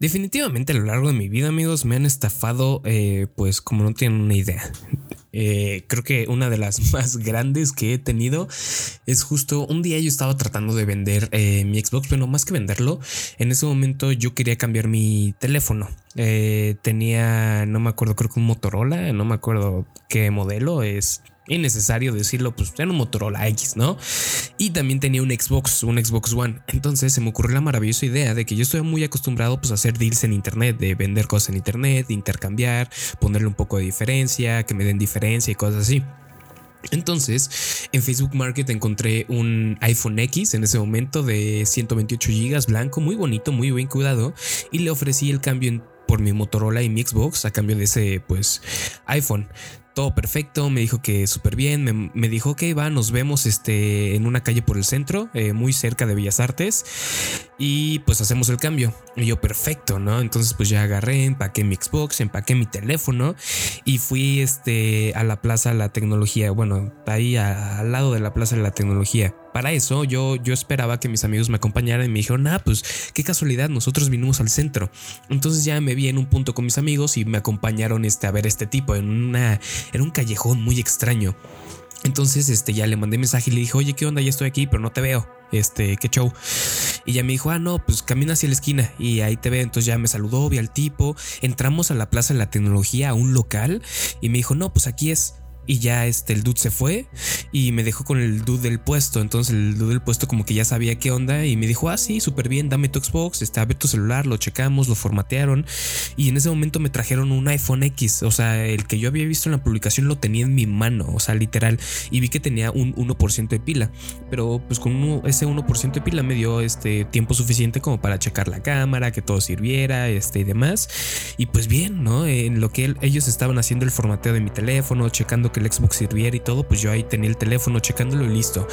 Definitivamente a lo largo de mi vida, amigos, me han estafado, eh, pues como no tienen una idea. Eh, creo que una de las más grandes que he tenido es justo un día yo estaba tratando de vender eh, mi Xbox, pero más que venderlo, en ese momento yo quería cambiar mi teléfono. Tenía, no me acuerdo, creo que un Motorola, no me acuerdo qué modelo es innecesario decirlo, pues era un Motorola X, ¿no? Y también tenía un Xbox, un Xbox One. Entonces se me ocurrió la maravillosa idea de que yo estoy muy acostumbrado pues a hacer deals en internet, de vender cosas en internet, de intercambiar, ponerle un poco de diferencia, que me den diferencia y cosas así. Entonces, en Facebook Market encontré un iPhone X en ese momento de 128 GB blanco, muy bonito, muy bien cuidado, y le ofrecí el cambio por mi Motorola y mi Xbox a cambio de ese pues iPhone perfecto, me dijo que súper bien, me, dijo que va, nos vemos este, en una calle por el centro, eh, muy cerca de Bellas Artes, y pues hacemos el cambio. Y yo, perfecto, ¿no? Entonces pues ya agarré, empaqué mi Xbox, empaqué mi teléfono y fui este, a la Plaza de la Tecnología, bueno, ahí al lado de la Plaza de la Tecnología. Para eso yo, yo esperaba que mis amigos me acompañaran y me dijeron, ah, pues qué casualidad, nosotros vinimos al centro. Entonces ya me vi en un punto con mis amigos y me acompañaron este, a ver este tipo en, una, un callejón muy extraño. Entonces este, ya le mandé mensaje y le dije, oye, ¿qué onda? Ya estoy aquí, pero no te veo. Este, qué show. Y ya me dijo, ah, no, pues camina hacia la esquina y ahí te veo. Entonces ya me saludó, vi al tipo. Entramos a la Plaza de la Tecnología, a un local, y me dijo, no, pues aquí es y ya este el dude se fue y me dejó con el dude del puesto. Entonces el dude del puesto como que ya sabía qué onda y me dijo, ah, sí, súper bien, dame tu Xbox, está, ver tu celular, lo checamos, lo formatearon y en ese momento me trajeron un iPhone X, o sea, el que yo había visto en la publicación lo tenía en mi mano, o sea, literal, y vi que tenía un 1% de pila, pero pues con ese 1% de pila me dio este tiempo suficiente como para checar la cámara, que todo sirviera, este y demás. Y pues bien, ¿no? En lo que ellos estaban haciendo el formateo de mi teléfono, checando que el Xbox sirviera y todo, pues yo ahí tenía el teléfono checándolo y listo.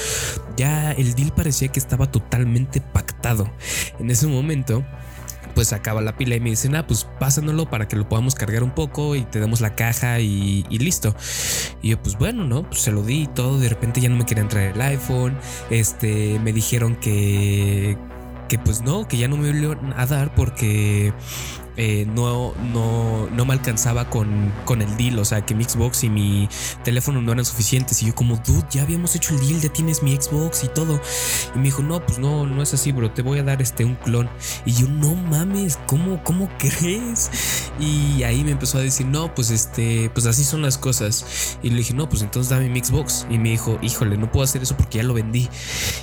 Ya el deal parecía que estaba totalmente pactado. En ese momento pues acaba la pila y me dicen, ah, pues pásanoslo para que lo podamos cargar un poco y te damos la caja y, listo. Y yo, pues bueno, ¿no? Pues se lo di y todo. De repente ya no me quería entrar el iPhone. Este, me dijeron que, que pues no, que ya no me iban a dar porque eh, no, no, no me alcanzaba con, con el deal, o sea, que mi Xbox y mi teléfono no eran suficientes. Y yo como, dude, ya habíamos hecho el deal, ya tienes mi Xbox y todo. Y me dijo, no, pues no, no es así, bro, te voy a dar este un clon. Y yo, no mames, ¿cómo, cómo crees? Y ahí me empezó a decir, no, pues este, pues así son las cosas. Y le dije, no, pues entonces dame mi Xbox. Y me dijo, híjole, no puedo hacer eso porque ya lo vendí.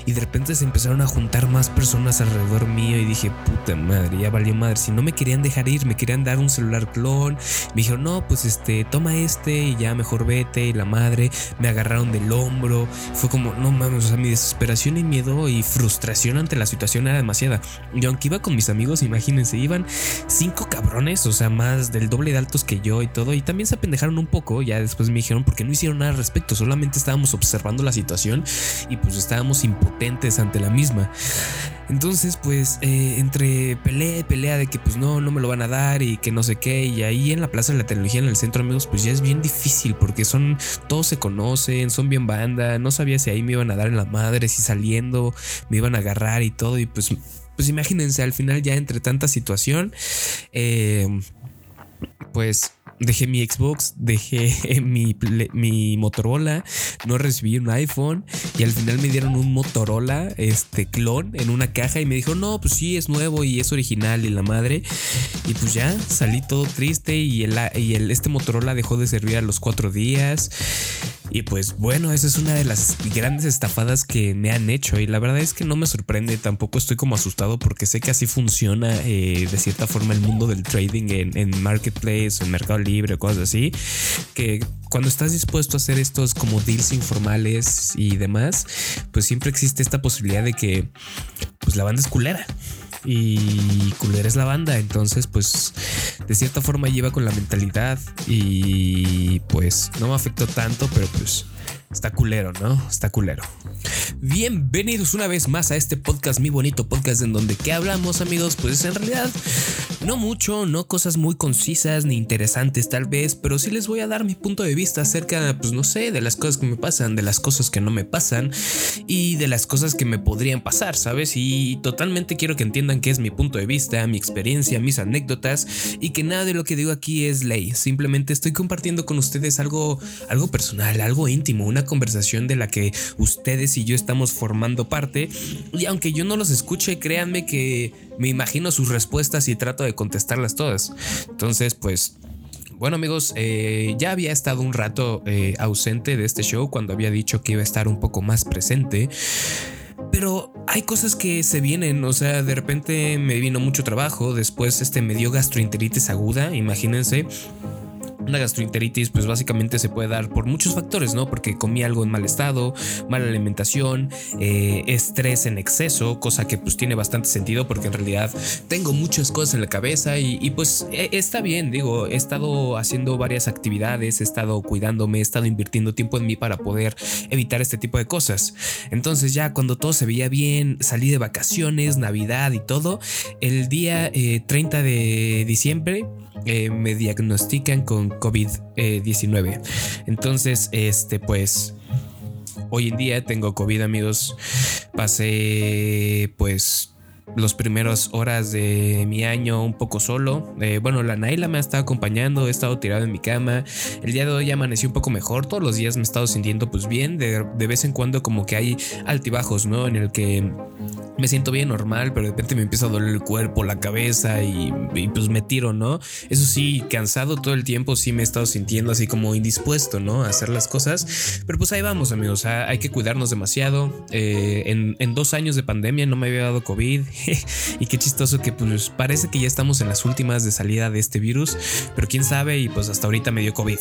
Y de repente se empezaron a juntar más personas alrededor mío y dije, puta madre, ya valió madre. Si no me querían dejar me querían dar un celular clon. Me dijeron, no, pues este, toma este y ya mejor vete. Y la madre me agarraron del hombro. Fue como, no mames, o sea, mi desesperación y miedo y frustración ante la situación era demasiada. Y aunque iba con mis amigos, imagínense, iban cinco cabrones, o sea, más del doble de altos que yo y todo. Y también se apendejaron un poco. Ya después me dijeron, porque no hicieron nada al respecto, solamente estábamos observando la situación y pues estábamos impotentes ante la misma. Entonces, pues, eh, entre pelea y pelea de que pues no, no me lo van a dar y que no sé qué, y ahí en la Plaza de la Tecnología, en el centro, amigos, pues ya es bien difícil porque son, todos se conocen, son bien banda, no sabía si ahí me iban a dar en la madre, si saliendo me iban a agarrar y todo, y pues, pues imagínense, al final ya entre tanta situación, eh, pues dejé mi Xbox, dejé mi, mi Motorola, no recibí un iPhone y al final me dieron un Motorola, este clon en una caja y me dijo, no, pues sí, es nuevo y es original y la madre. Y pues ya salí todo triste y, el, y el, este Motorola dejó de servir a los cuatro días. Y pues bueno, esa es una de las grandes estafadas que me han hecho. Y la verdad es que no me sorprende, tampoco estoy como asustado porque sé que así funciona eh, de cierta forma el mundo del trading en, en Marketplace, en Mercado Libre, cosas así, que cuando estás dispuesto a hacer estos como deals informales y demás, pues siempre existe esta posibilidad de que pues la banda es culera y culera es la banda. Entonces, pues de cierta forma lleva con la mentalidad y pues no me afectó tanto, pero pues está culero, ¿no? Está culero. Bienvenidos una vez más a este podcast, mi bonito podcast en donde ¿qué hablamos amigos? Pues en realidad No mucho, no cosas muy concisas ni interesantes tal vez, pero sí les voy a dar mi punto de vista acerca, pues no sé, de las cosas que me pasan, de las cosas que no me pasan y de las cosas que me podrían pasar, ¿sabes? Y totalmente quiero que entiendan que es mi punto de vista, mi experiencia, mis anécdotas y que nada de lo que digo aquí es ley. Simplemente estoy compartiendo con ustedes algo, algo personal, algo íntimo, una conversación de la que ustedes y yo estamos formando parte. Y aunque yo no los escuche, créanme que me imagino sus respuestas y trato de contestarlas todas. Entonces, pues bueno amigos, eh, ya había estado un rato eh, ausente de este show cuando había dicho que iba a estar un poco más presente. Pero hay cosas que se vienen, o sea, de repente me vino mucho trabajo, después este me dio gastroenteritis aguda, imagínense. Una gastroenteritis pues básicamente se puede dar por muchos factores, ¿no? Porque comí algo en mal estado, mala alimentación, eh, estrés en exceso, cosa que pues tiene bastante sentido porque en realidad tengo muchas cosas en la cabeza y, pues e, está bien, digo, he estado haciendo varias actividades, he estado cuidándome, he estado invirtiendo tiempo en mí para poder evitar este tipo de cosas. Entonces ya cuando todo se veía bien, salí de vacaciones, Navidad y todo, el día 30 eh, de diciembre eh, me diagnostican con COVID-19. Entonces, este, pues, hoy en día tengo COVID, amigos. Pasé, pues, los primeros horas de mi año un poco solo. Eh, bueno, la Naila me ha estado acompañando, he estado tirado en mi cama. El día de hoy amanecí un poco mejor, todos los días me he estado sintiendo pues bien, de, de vez en cuando como que hay altibajos, ¿no? En el que me siento bien normal, pero de repente me empieza a doler el cuerpo, la cabeza y, pues me tiro, ¿no? Eso sí, cansado todo el tiempo, sí me he estado sintiendo así como indispuesto, ¿no? A hacer las cosas. Pero pues ahí vamos, amigos, hay que cuidarnos demasiado. Eh, en, en, dos años de pandemia no me había dado COVID y qué chistoso que pues parece que ya estamos en las últimas de salida de este virus, pero quién sabe y pues hasta ahorita me dio COVID.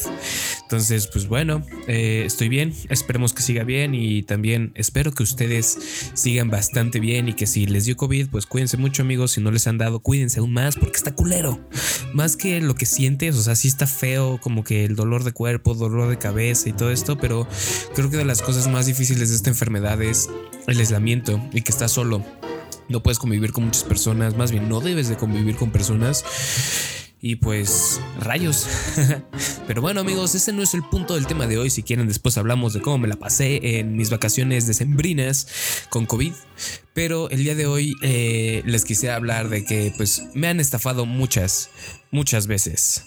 Entonces, pues bueno, eh, estoy bien, esperemos que siga bien y también espero que ustedes sigan bastante bien y que si les dio COVID, pues cuídense mucho amigos, si no les han dado, cuídense aún más porque está culero. Más que lo que sientes, o sea, sí está feo como que el dolor de cuerpo, dolor de cabeza y todo esto, pero creo que de las cosas más difíciles de esta enfermedad es el aislamiento y que estás solo. No puedes convivir con muchas personas, más bien no debes de convivir con personas y pues rayos. Pero bueno amigos, ese no es el punto del tema de hoy. Si quieren después hablamos de cómo me la pasé en mis vacaciones decembrinas con COVID. Pero el día de hoy eh, les quisiera hablar de que pues me han estafado muchas, muchas veces.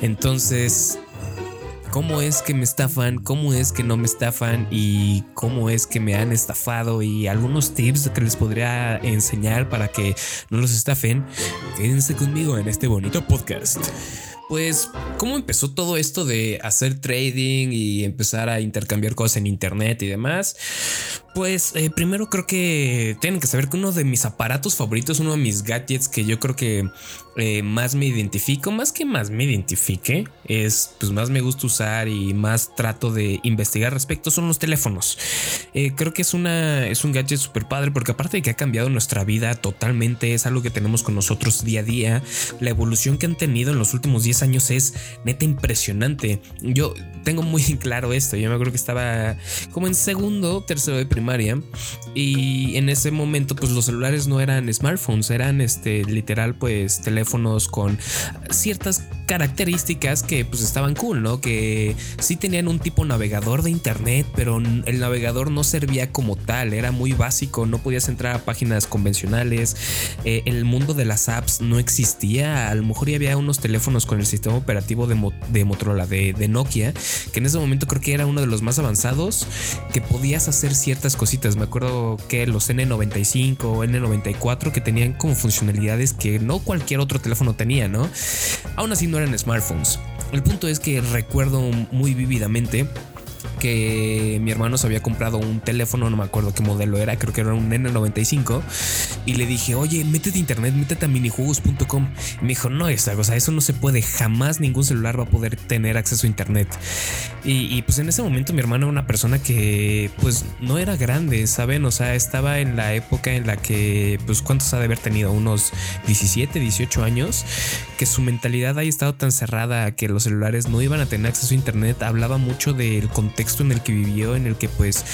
Entonces cómo es que me estafan, cómo es que no me estafan y cómo es que me han estafado y algunos tips que les podría enseñar para que no los estafen, quédense conmigo en este bonito podcast. Pues, ¿cómo empezó todo esto de hacer trading y empezar a intercambiar cosas en internet y demás? Pues eh, primero creo que tienen que saber que uno de mis aparatos favoritos, uno de mis gadgets que yo creo que eh, más me identifico, más que más me identifique, es pues más me gusta usar y más trato de investigar respecto son los teléfonos. Eh, creo que es una es un gadget súper padre porque aparte de que ha cambiado nuestra vida totalmente, es algo que tenemos con nosotros día a día. La evolución que han tenido en los últimos 10 años es neta impresionante. Yo tengo muy claro esto. Yo me acuerdo que estaba como en segundo, tercero de primaria y en ese momento pues los celulares no eran smartphones, eran este literal pues teléfonos con ciertas características que pues estaban cool, ¿no? Que sí tenían un tipo navegador de internet, pero el navegador no servía como tal, era muy básico, no podías entrar a páginas convencionales, eh, el mundo de las apps no existía, a lo mejor ya había unos teléfonos con el sistema operativo de, Motorola, de, de Nokia, que en ese momento creo que era uno de los más avanzados, que podías hacer ciertas cositas, me acuerdo que los N95 o N94 que tenían como funcionalidades que no cualquier otro teléfono tenía, ¿no? Aún así no eran smartphones. El punto es que recuerdo muy vívidamente que mi hermano se había comprado un teléfono, no me acuerdo qué modelo era, creo que era un N95, y le dije, oye, métete a internet, métete a minijuegos.com. Me dijo, no, esa cosa, eso no se puede, jamás ningún celular va a poder tener acceso a internet. Y, pues en ese momento mi hermano era una persona que pues no era grande, ¿saben? O sea, estaba en la época en la que, pues, ¿cuántos ha de haber tenido? Unos 17, 18 años, que su mentalidad haya estado tan cerrada que los celulares no iban a tener acceso a internet, hablaba mucho del contexto en el que vivió, en el que pues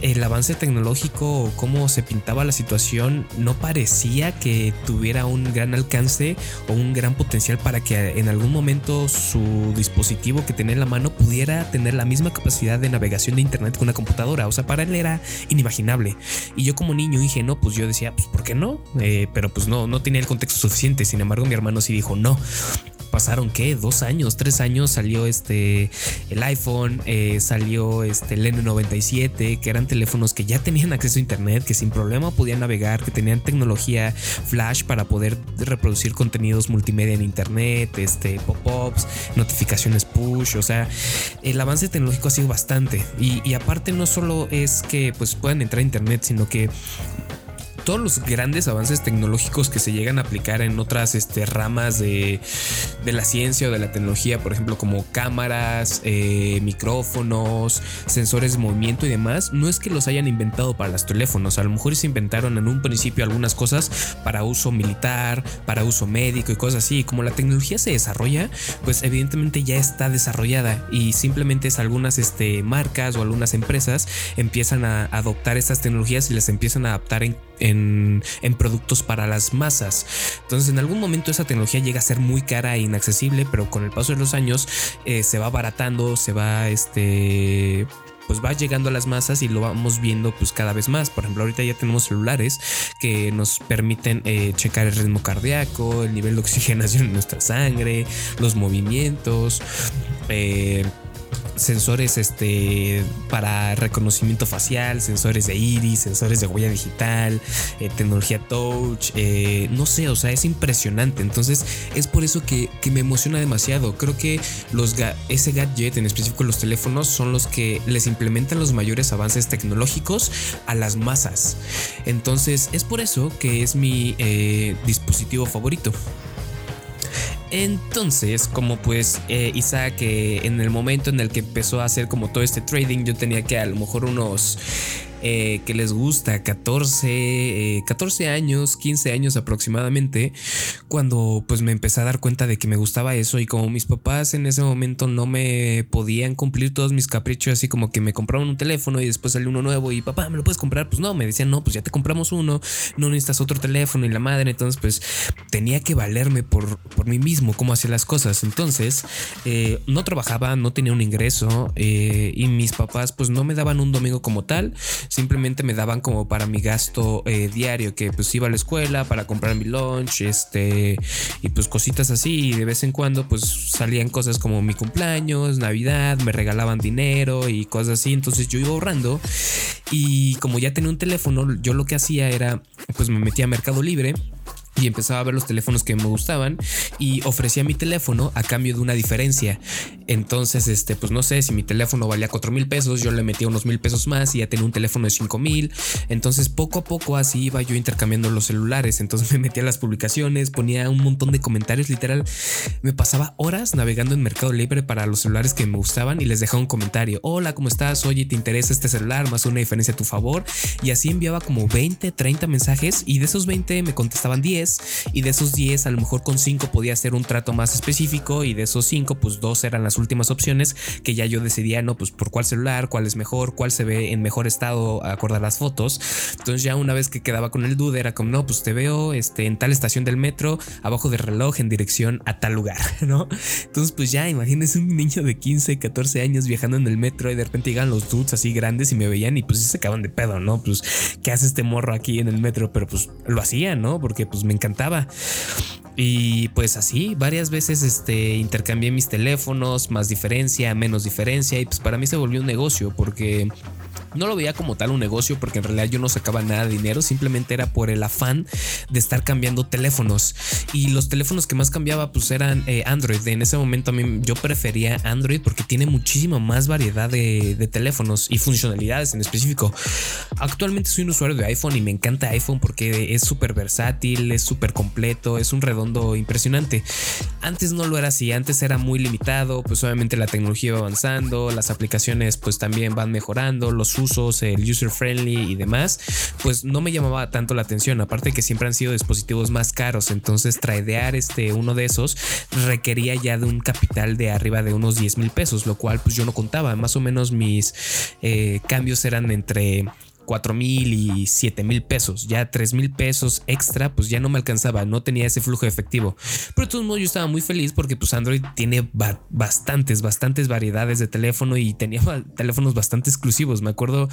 el avance tecnológico o cómo se pintaba la situación no parecía que tuviera un gran alcance o un gran potencial para que en algún momento su dispositivo que tenía en la mano pudiera tener la misma capacidad de navegación de internet que una computadora. O sea, para él era inimaginable. Y yo como niño no, pues yo decía, pues ¿por qué no? Eh, pero pues no, no tenía el contexto suficiente. Sin embargo, mi hermano sí dijo, no, pasaron qué, dos años, tres años salió este el iPhone, eh, salió este el N97, que eran teléfonos que ya tenían acceso a internet, que sin problema podían navegar, que tenían tecnología flash para poder reproducir contenidos multimedia en internet, este pop-ups, notificaciones push, o sea, el avance tecnológico ha sido bastante. Y, y aparte no solo es que pues puedan entrar a internet, sino que todos los grandes avances tecnológicos que se llegan a aplicar en otras este, ramas de, la ciencia o de la tecnología, por ejemplo, como cámaras, eh, micrófonos, sensores de movimiento y demás, no es que los hayan inventado para los teléfonos, a lo mejor se inventaron en un principio algunas cosas para uso militar, para uso médico y cosas así. como la tecnología se desarrolla, pues evidentemente ya está desarrollada y simplemente es algunas este, marcas o algunas empresas empiezan a adoptar estas tecnologías y las empiezan a adaptar en en, productos para las masas. Entonces en algún momento esa tecnología llega a ser muy cara e inaccesible, pero con el paso de los años eh, se va abaratando, se va este pues va llegando a las masas y lo vamos viendo pues cada vez más. Por ejemplo, ahorita ya tenemos celulares que nos permiten eh, checar el ritmo cardíaco, el nivel de oxigenación en nuestra sangre, los movimientos. Eh, sensores este, para reconocimiento facial, sensores de iris, sensores de huella digital, eh, tecnología touch, eh, no sé, o sea, es impresionante. Entonces es por eso que, me emociona demasiado. Creo que los ese gadget, en específico los teléfonos, son los que les implementan los mayores avances tecnológicos a las masas. Entonces es por eso que es mi eh, dispositivo favorito. Entonces, como pues eh, Isaac, en el momento en el que empezó a hacer como todo este trading, yo tenía que a lo mejor unos eh, que les gusta 14, 14 eh, años, 15 años aproximadamente, cuando pues me empecé a dar cuenta de que me gustaba eso y como mis papás en ese momento no me podían cumplir todos mis caprichos, así como que me compraron un teléfono y después salió uno nuevo y papá, ¿me lo puedes comprar? Pues no, me decían, no, pues ya te compramos uno, no necesitas otro teléfono y la madre, entonces pues tenía que valerme por, por mí mismo cómo hacía las cosas. Entonces, eh, no trabajaba, no tenía un ingreso y mis papás pues no me daban un domingo como tal, simplemente me daban como para mi gasto eh, diario, que pues iba a la escuela para comprar mi lunch, este, y pues cositas así, y de vez en cuando pues salían cosas como mi cumpleaños, Navidad, me regalaban dinero y cosas así, entonces yo iba ahorrando y como ya tenía un teléfono, yo lo que hacía era pues me metía a Mercado Libre y empezaba a ver los teléfonos que me gustaban y ofrecía mi teléfono a cambio de una diferencia. Entonces, este, pues no sé si mi teléfono valía 4 mil pesos, yo le metía unos mil pesos más y ya tenía un teléfono de 5 mil. Entonces, poco a poco así iba yo intercambiando los celulares. Entonces me metía las publicaciones, ponía un montón de comentarios, literal. Me pasaba horas navegando en Mercado Libre para los celulares que me gustaban y les dejaba un comentario. Hola, ¿cómo estás? Oye, ¿te interesa este celular? Más una diferencia a tu favor. Y así enviaba como 20, 30 mensajes y de esos 20 me contestaban 10 y de esos 10 a lo mejor con 5 podía hacer un trato más específico y de esos 5 pues dos eran las últimas opciones que ya yo decidía, no, pues por cuál celular, cuál es mejor, cuál se ve en mejor estado acorde a las fotos. Entonces ya una vez que quedaba con el duda era como, no, pues te veo este, en tal estación del metro, abajo del reloj en dirección a tal lugar, ¿no? Entonces pues ya imagínense un niño de 15, 14 años viajando en el metro y de repente llegan los dudes así grandes y me veían y pues se acaban de pedo, ¿no? Pues, ¿qué hace este morro aquí en el metro? Pero pues lo hacía, ¿no? Porque pues me encantaba. Y pues así, varias veces este, intercambié mis teléfonos, más diferencia, menos diferencia, y pues para mí se volvió un negocio porque no lo veía como tal un negocio porque en realidad yo no sacaba nada de dinero, simplemente era por el afán de estar cambiando teléfonos. Y los teléfonos que más cambiaba pues eran eh, Android. En ese momento a mí yo prefería Android porque tiene muchísima más variedad de, teléfonos y funcionalidades en específico. Actualmente soy un usuario de iPhone y me encanta iPhone porque es súper versátil, es súper completo, es un redondo impresionante. Antes no lo era así, antes era muy limitado, pues obviamente la tecnología va avanzando, las aplicaciones pues también van mejorando, los usos, el user friendly y demás, pues no me llamaba tanto la atención, aparte que siempre han sido dispositivos más caros, entonces tradear este uno de esos requería ya de un capital de arriba de unos 10 mil pesos, lo cual pues yo no contaba, más o menos mis eh, cambios eran entre 4 mil y 7 mil pesos, ya 3 mil pesos extra, pues ya no me alcanzaba, no tenía ese flujo efectivo. Pero de todos modos yo estaba muy feliz porque pues Android tiene bastantes, bastantes variedades de teléfono y tenía teléfonos bastante exclusivos. Me acuerdo,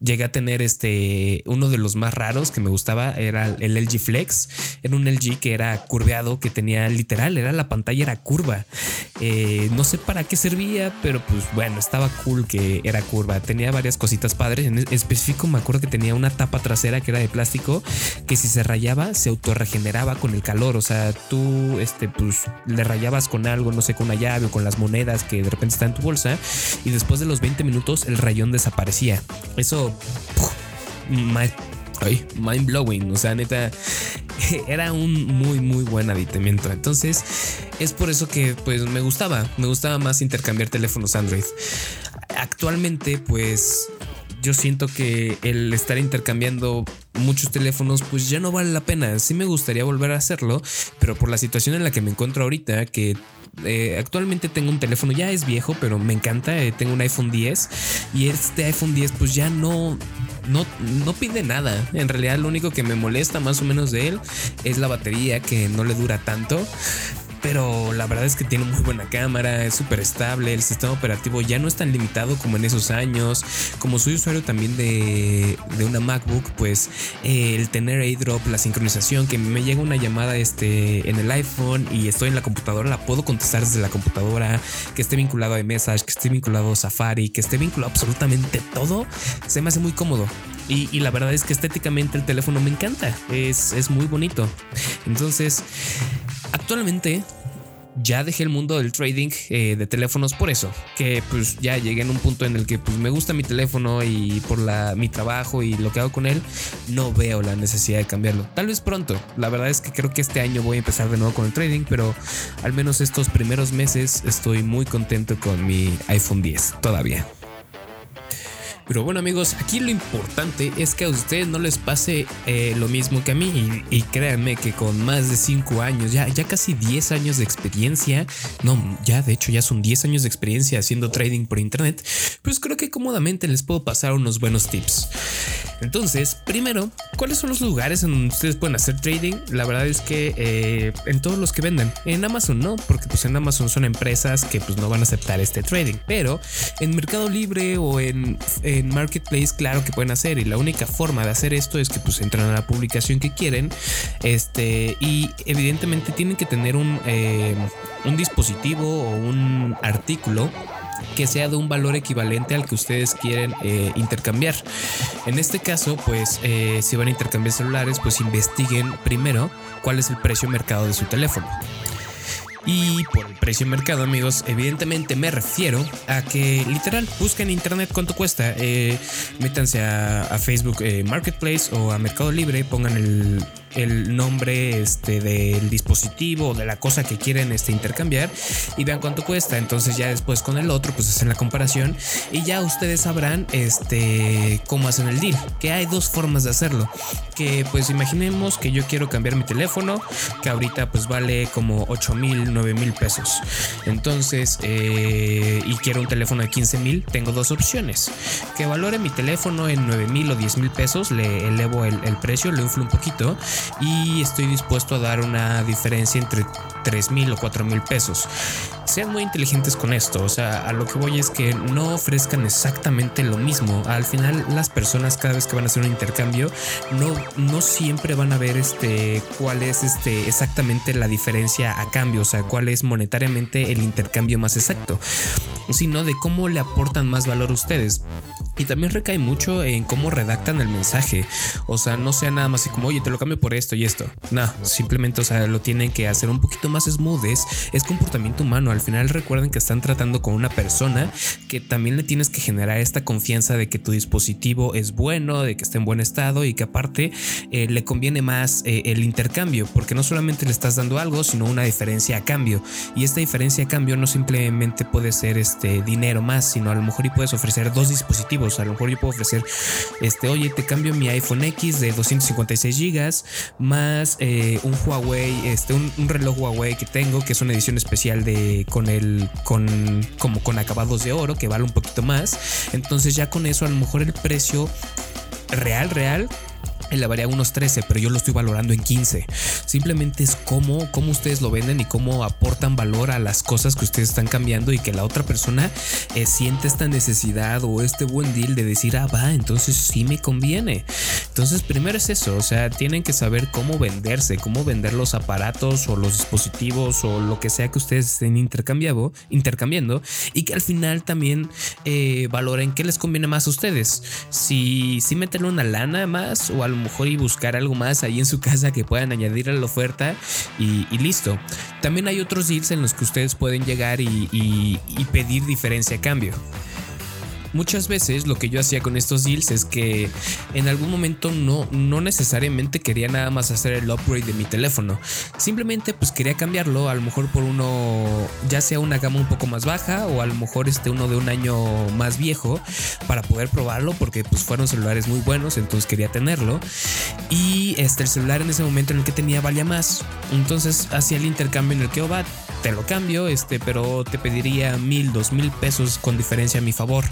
llegué a tener este, uno de los más raros que me gustaba, era el LG Flex, era un LG que era curveado, que tenía literal, era la pantalla era curva. Eh, no sé para qué servía, pero pues bueno, estaba cool que era curva. Tenía varias cositas padres, en me acuerdo que tenía una tapa trasera que era de plástico que si se rayaba se autorregeneraba con el calor. O sea, tú este, pues, le rayabas con algo, no sé, con una llave o con las monedas que de repente están en tu bolsa y después de los 20 minutos el rayón desaparecía. Eso... mind blowing, o sea, neta, era un muy muy buen aditamiento. Entonces, es por eso que pues me gustaba, me gustaba más intercambiar teléfonos Android. Actualmente, pues yo siento que el estar intercambiando muchos teléfonos pues ya no vale la pena. Sí me gustaría volver a hacerlo, pero por la situación en la que me encuentro ahorita, que eh, actualmente tengo un teléfono, ya es viejo, pero me encanta, eh, tengo un iPhone 10 y este iPhone 10 pues ya no... No, no pide nada. En realidad lo único que me molesta más o menos de él es la batería que no le dura tanto pero la verdad es que tiene muy buena cámara, es súper estable, el sistema operativo ya no es tan limitado como en esos años. Como soy usuario también de, una MacBook, pues eh, el tener airdrop, la sincronización, que me llega una llamada este, en el iPhone y estoy en la computadora, la puedo contestar desde la computadora, que esté vinculado a iMessage, que esté vinculado a Safari, que esté vinculado absolutamente todo, se me hace muy cómodo. Y, la verdad es que estéticamente el teléfono me encanta, es, es muy bonito. Entonces, Actualmente ya dejé el mundo del trading eh, de teléfonos por eso, que pues ya llegué en un punto en el que pues me gusta mi teléfono y por la, mi trabajo y lo que hago con él, no veo la necesidad de cambiarlo. Tal vez pronto, la verdad es que creo que este año voy a empezar de nuevo con el trading, pero al menos estos primeros meses estoy muy contento con mi iPhone 10 todavía. Pero bueno amigos, aquí lo importante es que a ustedes no les pase eh, lo mismo que a mí y, créanme que con más de 5 años, ya, ya casi 10 años de experiencia, no, ya de hecho ya son 10 años de experiencia haciendo trading por internet, pues creo que cómodamente les puedo pasar unos buenos tips. Entonces, primero, ¿cuáles son los lugares en donde ustedes pueden hacer trading? La verdad es que eh, en todos los que venden. En Amazon no, porque pues en Amazon son empresas que pues no van a aceptar este trading. Pero en Mercado Libre o en, Marketplace, claro que pueden hacer. Y la única forma de hacer esto es que pues entran a la publicación que quieren. Este, y evidentemente tienen que tener un, eh, un dispositivo o un artículo que sea de un valor equivalente al que ustedes quieren eh, intercambiar. En este caso, pues eh, si van a intercambiar celulares, pues investiguen primero cuál es el precio mercado de su teléfono. Y por el precio mercado, amigos, evidentemente me refiero a que literal busquen en internet cuánto cuesta. Eh, métanse a, Facebook Marketplace o a Mercado Libre, pongan el el nombre este, del dispositivo o de la cosa que quieren este, intercambiar y vean cuánto cuesta. Entonces ya después con el otro pues hacen la comparación y ya ustedes sabrán este, cómo hacen el deal. Que hay dos formas de hacerlo. Que pues imaginemos que yo quiero cambiar mi teléfono que ahorita pues vale como 8 mil, 9 mil pesos. Entonces eh, y quiero un teléfono de 15 mil, tengo dos opciones. Que valore mi teléfono en 9 mil o 10 mil pesos, le elevo el, precio, le inflo un poquito y estoy dispuesto a dar una diferencia entre 3 mil o 4 mil pesos. Sean muy inteligentes con esto, o sea, a lo que voy es que no ofrezcan exactamente lo mismo. Al final, las personas cada vez que van a hacer un intercambio, no, no siempre van a ver este, cuál es este, exactamente la diferencia a cambio, o sea, cuál es monetariamente el intercambio más exacto, sino de cómo le aportan más valor a ustedes. Y también recae mucho en cómo redactan el mensaje. O sea, no sea nada más así como, oye, te lo cambio por esto y esto. No, simplemente, o sea, lo tienen que hacer un poquito más smooth. Es, comportamiento humano. Al final recuerden que están tratando con una persona que también le tienes que generar esta confianza de que tu dispositivo es bueno, de que está en buen estado y que aparte eh, le conviene más eh, el intercambio, porque no solamente le estás dando algo, sino una diferencia a cambio. Y esta diferencia a cambio no simplemente puede ser este dinero más, sino a lo mejor y puedes ofrecer dos dispositivos a lo mejor yo puedo ofrecer, este, oye, te cambio mi iPhone X de 256 GB más eh, un Huawei, este, un, reloj Huawei que tengo, que es una edición especial de con el, con, como con acabados de oro, que vale un poquito más. Entonces ya con eso a lo mejor el precio real, real varía unos 13, pero yo lo estoy valorando en 15. Simplemente es cómo, cómo ustedes lo venden y cómo aportan valor a las cosas que ustedes están cambiando y que la otra persona eh, siente esta necesidad o este buen deal de decir, ah, va, entonces sí me conviene. Entonces, primero es eso, o sea, tienen que saber cómo venderse, cómo vender los aparatos o los dispositivos o lo que sea que ustedes estén intercambiando, intercambiando y que al final también eh, valoren qué les conviene más a ustedes. Si, si meten una lana más o algo mejor y buscar algo más ahí en su casa que puedan añadir a la oferta y, listo. También hay otros deals en los que ustedes pueden llegar y, y pedir diferencia a cambio. Muchas veces lo que yo hacía con estos deals es que en algún momento no, no necesariamente quería nada más hacer el upgrade de mi teléfono. Simplemente pues quería cambiarlo a lo mejor por uno ya sea una gama un poco más baja o a lo mejor este uno de un año más viejo para poder probarlo porque pues fueron celulares muy buenos entonces quería tenerlo. Y este el celular en ese momento en el que tenía valía más. Entonces hacía el intercambio en el que oh, te lo cambio este pero te pediría mil dos mil pesos con diferencia a mi favor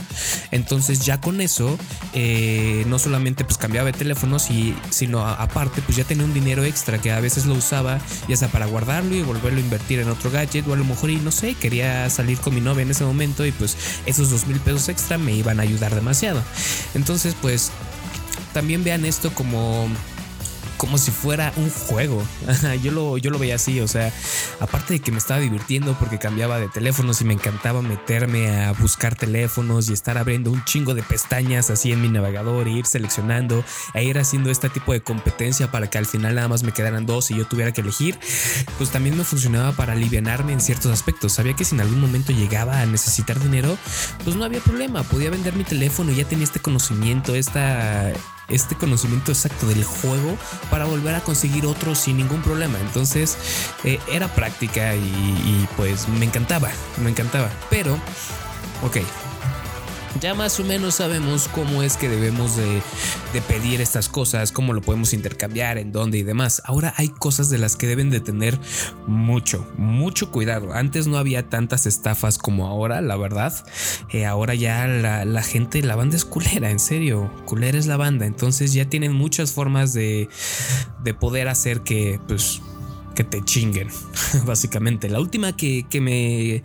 entonces ya con eso, eh, no solamente pues cambiaba de teléfonos, sino aparte pues ya tenía un dinero extra que a veces lo usaba ya sea para guardarlo y volverlo a invertir en otro gadget o a lo mejor y no sé, quería salir con mi novia en ese momento y pues esos dos mil pesos extra me iban a ayudar demasiado. Entonces pues también vean esto como como si fuera un juego. yo, lo, yo lo veía así, o sea, aparte de que me estaba divirtiendo porque cambiaba de teléfonos y me encantaba meterme a buscar teléfonos y estar abriendo un chingo de pestañas así en mi navegador e ir seleccionando e ir haciendo este tipo de competencia para que al final nada más me quedaran dos y yo tuviera que elegir, pues también me funcionaba para alivianarme en ciertos aspectos. Sabía que si en algún momento llegaba a necesitar dinero, pues no había problema, podía vender mi teléfono y ya tenía este conocimiento, esta este conocimiento exacto del juego para volver a conseguir otro sin ningún problema. Entonces eh, era práctica y, y pues me encantaba, me encantaba. Pero, ok, ya más o menos sabemos cómo es que debemos de, pedir estas cosas, cómo lo podemos intercambiar, en dónde y demás. Ahora hay cosas de las que deben de tener mucho, mucho cuidado. Antes no había tantas estafas como ahora, la verdad. Eh, ahora ya la, gente, la banda es culera, en serio. Culera es la banda. Entonces ya tienen muchas formas de, de poder hacer que, pues, que te chinguen, básicamente. La última que, que me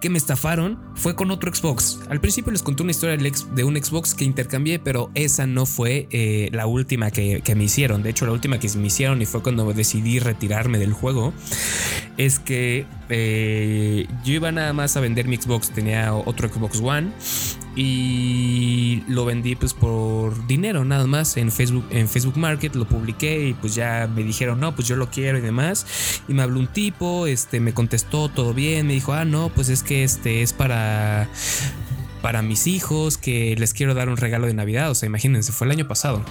que me estafaron fue con otro Xbox. Al principio les conté una historia de un Xbox que intercambié, pero esa no fue eh, la última que, me hicieron. De hecho, la última que me hicieron y fue cuando decidí retirarme del juego, es que eh, yo iba nada más a vender mi Xbox. Tenía otro Xbox One y lo vendí pues por dinero nada más. En Facebook en Facebook Market lo publiqué y pues ya me dijeron no pues yo lo quiero y demás y me habló un tipo este me contestó todo bien me dijo ah no pues es que este es para para mis hijos que les quiero dar un regalo de Navidad. O sea, imagínense, fue el año pasado.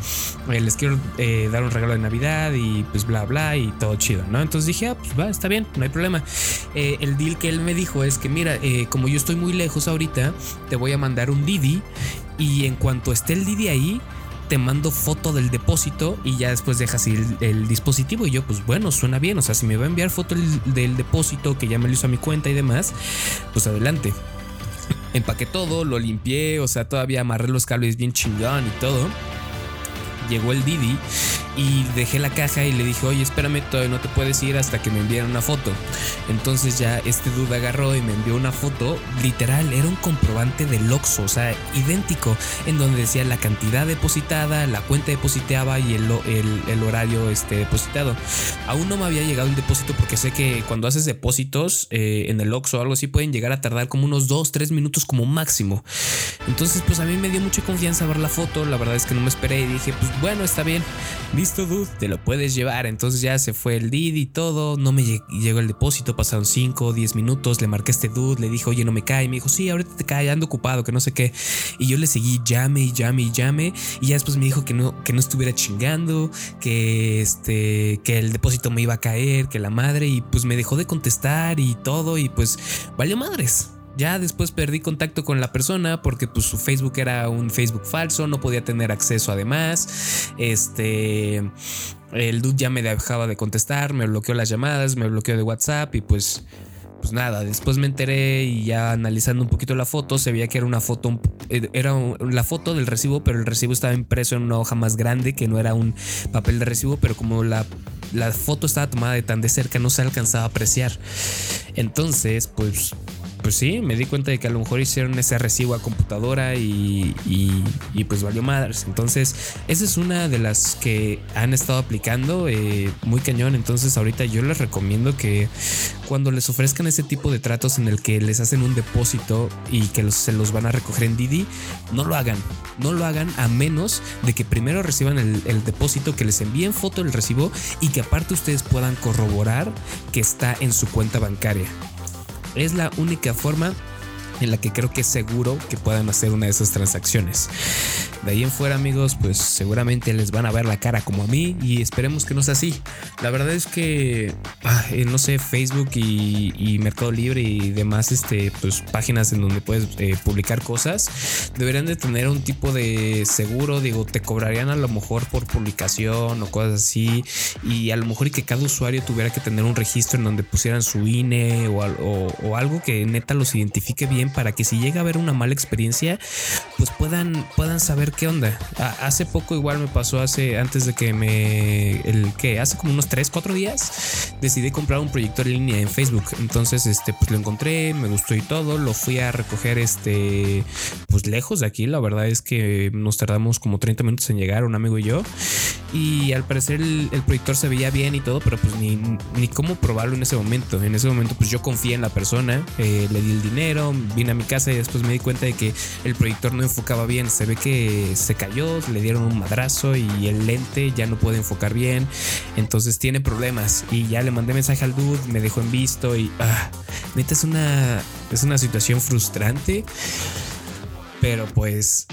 Eh, les quiero eh, dar un regalo de Navidad y pues bla, bla y todo chido, ¿no? Entonces dije, ah, pues va, está bien, no hay problema. Eh, el deal que él me dijo es que, mira, como yo estoy muy lejos ahorita, te voy a mandar un Didi y en cuanto esté el Didi ahí, te mando foto del depósito y ya después dejas el, el, dispositivo. Y yo, pues bueno, suena bien. O sea, si me va a enviar foto del depósito que ya me lo hizo a mi cuenta y demás, pues adelante empaqué todo, lo limpié, o sea, todavía amarré los cables bien chingón y todo. Llegó el Didi y dejé la caja y le dije, oye, espérame, todavía no te puedes ir hasta que me envíen una foto. Entonces ya este dude agarró y me envió una foto, literal, era un comprobante del Oxxo, o sea, idéntico, en donde decía la cantidad depositada, la cuenta depositaba y el, el, horario este, depositado. Aún no me había llegado el depósito porque sé que cuando haces depósitos eh, en el Oxxo o algo así pueden llegar a tardar como unos 2, 3 minutos como máximo. Entonces pues a mí me dio mucha confianza ver la foto, la verdad es que no me esperé y dije, pues bueno, está bien, listo dude, te lo puedes llevar. Entonces ya se fue el DID y todo, no me llegó el depósito, pasaron 5 o 10 minutos, le marqué a este dude, le dije, oye, no me cae, me dijo, sí, ahorita te cae, ando ocupado, que no sé qué. Y yo le seguí, llame y llame y llame, y ya después me dijo que no, que no estuviera chingando, que este, que el depósito me iba a caer, que la madre, y pues me dejó de contestar y todo, y pues valió madres. Ya después perdí contacto con la persona porque pues su Facebook era un Facebook falso, no podía tener acceso además. Este el dude ya me dejaba de contestar, me bloqueó las llamadas, me bloqueó de WhatsApp y pues pues nada, después me enteré y ya analizando un poquito la foto, se veía que era una foto, eh, era la foto del recibo, pero el recibo estaba impreso en una hoja más grande que no era un papel de recibo, pero como la, la foto estaba tomada de tan de cerca no se alcanzaba a apreciar. Entonces, pues pues sí, me di cuenta de que a lo mejor hicieron ese recibo a computadora y, y, pues valió madres. Entonces, esa es una de las que han estado aplicando eh, muy cañón. Entonces, ahorita yo les recomiendo que cuando les ofrezcan ese tipo de tratos en el que les hacen un depósito y que se los van a recoger en Didi, no lo hagan. No lo hagan a menos de que primero reciban el, el depósito, que les envíen foto del recibo y que aparte ustedes puedan corroborar que está en su cuenta bancaria. Es la única forma en la que creo que es seguro que puedan hacer una de esas transacciones. De ahí en fuera, amigos, pues seguramente les van a ver la cara como a mí y esperemos que no sea así. La verdad es que, ah, eh, no sé, Facebook y, Mercado Libre y demás este, pues, páginas en donde puedes eh, publicar cosas, deberían de tener un tipo de seguro, digo, te cobrarían a lo mejor por publicación o cosas así y a lo mejor y que cada usuario tuviera que tener un registro en donde pusieran su INE o, o algo que neta los identifique bien para que si llega a haber una mala experiencia, pues puedan, puedan saber qué onda. hace poco igual me pasó hace, antes de que me, el que hace como unos 3, 4 días, decidí comprar un proyector en línea en Facebook. Entonces, este, pues lo encontré, me gustó y todo, lo fui a recoger, este, pues lejos de aquí. La verdad es que nos tardamos como 30 minutos en llegar, un amigo y yo. Y al parecer el, proyector se veía bien y todo, pero pues ni, ni cómo probarlo en ese momento. En ese momento, pues yo confié en la persona, eh, le di el dinero, vine a mi casa y después me di cuenta de que el proyector no enfocaba bien. Se ve que se cayó, le dieron un madrazo y el lente ya no puede enfocar bien. Entonces tiene problemas. Y ya le mandé mensaje al dude, me dejó en visto y ah, neta es una, es una situación frustrante. Pero pues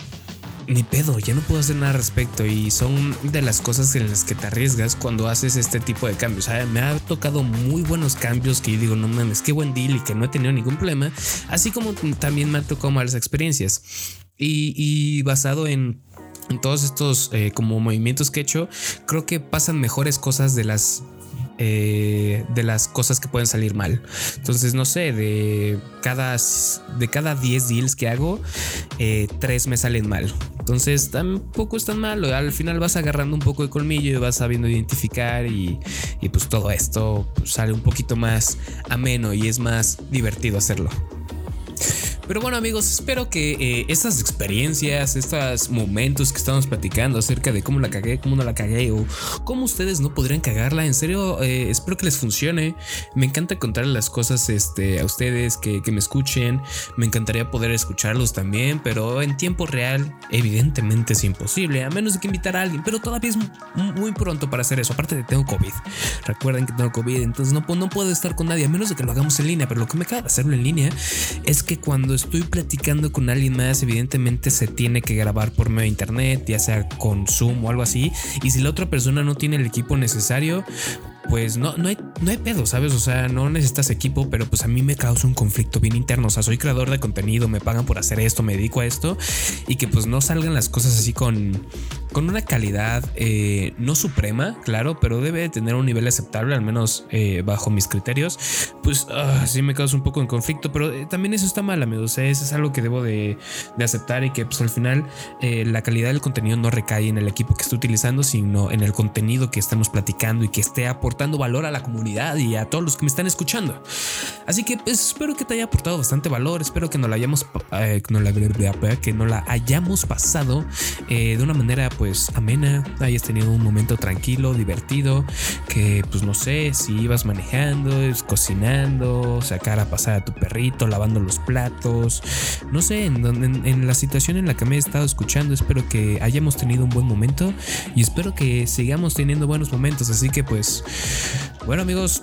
ni pedo, ya no puedo hacer nada al respecto y son de las cosas en las que te arriesgas cuando haces este tipo de cambios. me ha tocado muy buenos cambios que yo digo, no mames, qué buen deal y que no he tenido ningún problema, así como también me ha tocado malas experiencias. Y, basado en todos estos eh, como movimientos que he hecho, creo que pasan mejores cosas de las eh, de las cosas que pueden salir mal. Entonces, no sé, de cada, de cada 10 deals que hago, eh, 3 me salen mal. Entonces, tampoco es tan malo. Al final vas agarrando un poco de colmillo y vas sabiendo identificar y, y pues todo esto sale un poquito más ameno y es más divertido hacerlo. Pero bueno amigos, espero que eh, estas experiencias, estos momentos que estamos platicando acerca de cómo la cagué, cómo no la cagué o cómo ustedes no podrían cagarla, en serio, eh, espero que les funcione. Me encanta contarles las cosas este, a ustedes, que, me escuchen. Me encantaría poder escucharlos también, pero en tiempo real evidentemente es imposible, a menos de que invitar a alguien, pero todavía es muy pronto para hacer eso. Aparte de tengo COVID. Recuerden que tengo COVID, entonces no, no puedo estar con nadie, a menos de que lo hagamos en línea, pero lo que me de hacerlo en línea es que cuando estoy platicando con alguien más, evidentemente se tiene que grabar por medio de internet, ya sea con Zoom o algo así. Y si la otra persona no tiene el equipo necesario, pues no, no, hay, no hay pedo, ¿sabes? O sea, no necesitas equipo, pero pues a mí me causa un conflicto bien interno. O sea, soy creador de contenido, me pagan por hacer esto, me dedico a esto y que pues no salgan las cosas así con, con una calidad eh, no suprema, claro, pero debe tener un nivel aceptable, al menos eh, bajo mis criterios. Pues ah, sí me causa un poco de conflicto, pero eh, también eso está mal, amigos. eso es algo que debo de, aceptar y que pues al final la calidad del contenido no recae en el equipo que estoy utilizando, sino en el contenido que estamos platicando y que esté aportando valor a la comunidad y a todos los que me están escuchando. Así que pues, espero que te haya aportado bastante valor, espero que no la hayamos, no la, que no la hayamos pasado de una manera pues amena, hayas tenido un momento tranquilo, divertido, que pues no sé, si ibas manejando, cocinando, sacar a pasar a tu perrito, lavando los platos, no sé, en, en la situación en la que me he estado escuchando, espero que hayamos tenido un buen momento y espero que sigamos teniendo buenos momentos, así que pues, bueno amigos,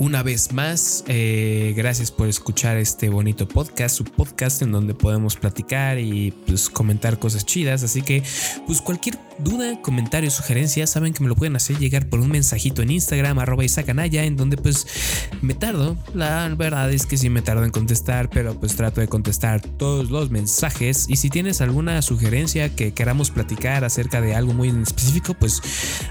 una vez más, eh, gracias por escuchar este bonito podcast, su podcast en donde podemos platicar y pues comentar cosas chidas. Así que, pues cualquier duda, comentario, sugerencia, saben que me lo pueden hacer llegar por un mensajito en Instagram, arroba Isacanaya, en donde pues me tardo. La verdad es que sí me tardo en contestar, pero pues trato de contestar todos los mensajes. Y si tienes alguna sugerencia que queramos platicar acerca de algo muy específico, pues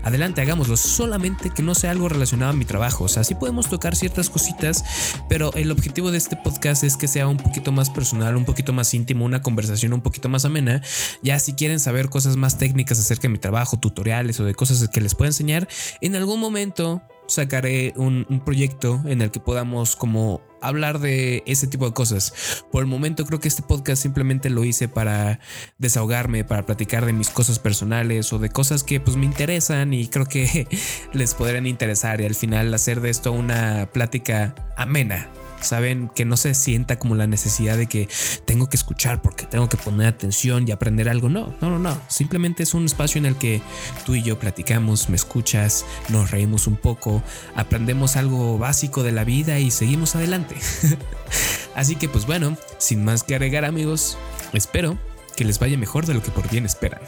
adelante, hagámoslo. Solamente que no sea algo relacionado a mi trabajo. O sea, sí podemos tocar ciertas cositas, pero el objetivo de este podcast es que sea un poquito más personal, un poquito más íntimo, una conversación un poquito más amena. Ya si quieren saber cosas más técnicas acerca de mi trabajo, tutoriales o de cosas que les pueda enseñar, en algún momento sacaré un, proyecto en el que podamos como hablar de ese tipo de cosas. Por el momento creo que este podcast simplemente lo hice para desahogarme, para platicar de mis cosas personales o de cosas que pues me interesan y creo que les podrían interesar y al final hacer de esto una plática amena saben que no se sienta como la necesidad de que tengo que escuchar porque tengo que poner atención y aprender algo. No, no, no, no. Simplemente es un espacio en el que tú y yo platicamos, me escuchas, nos reímos un poco, aprendemos algo básico de la vida y seguimos adelante. Así que pues bueno, sin más que agregar amigos, espero que les vaya mejor de lo que por bien esperan.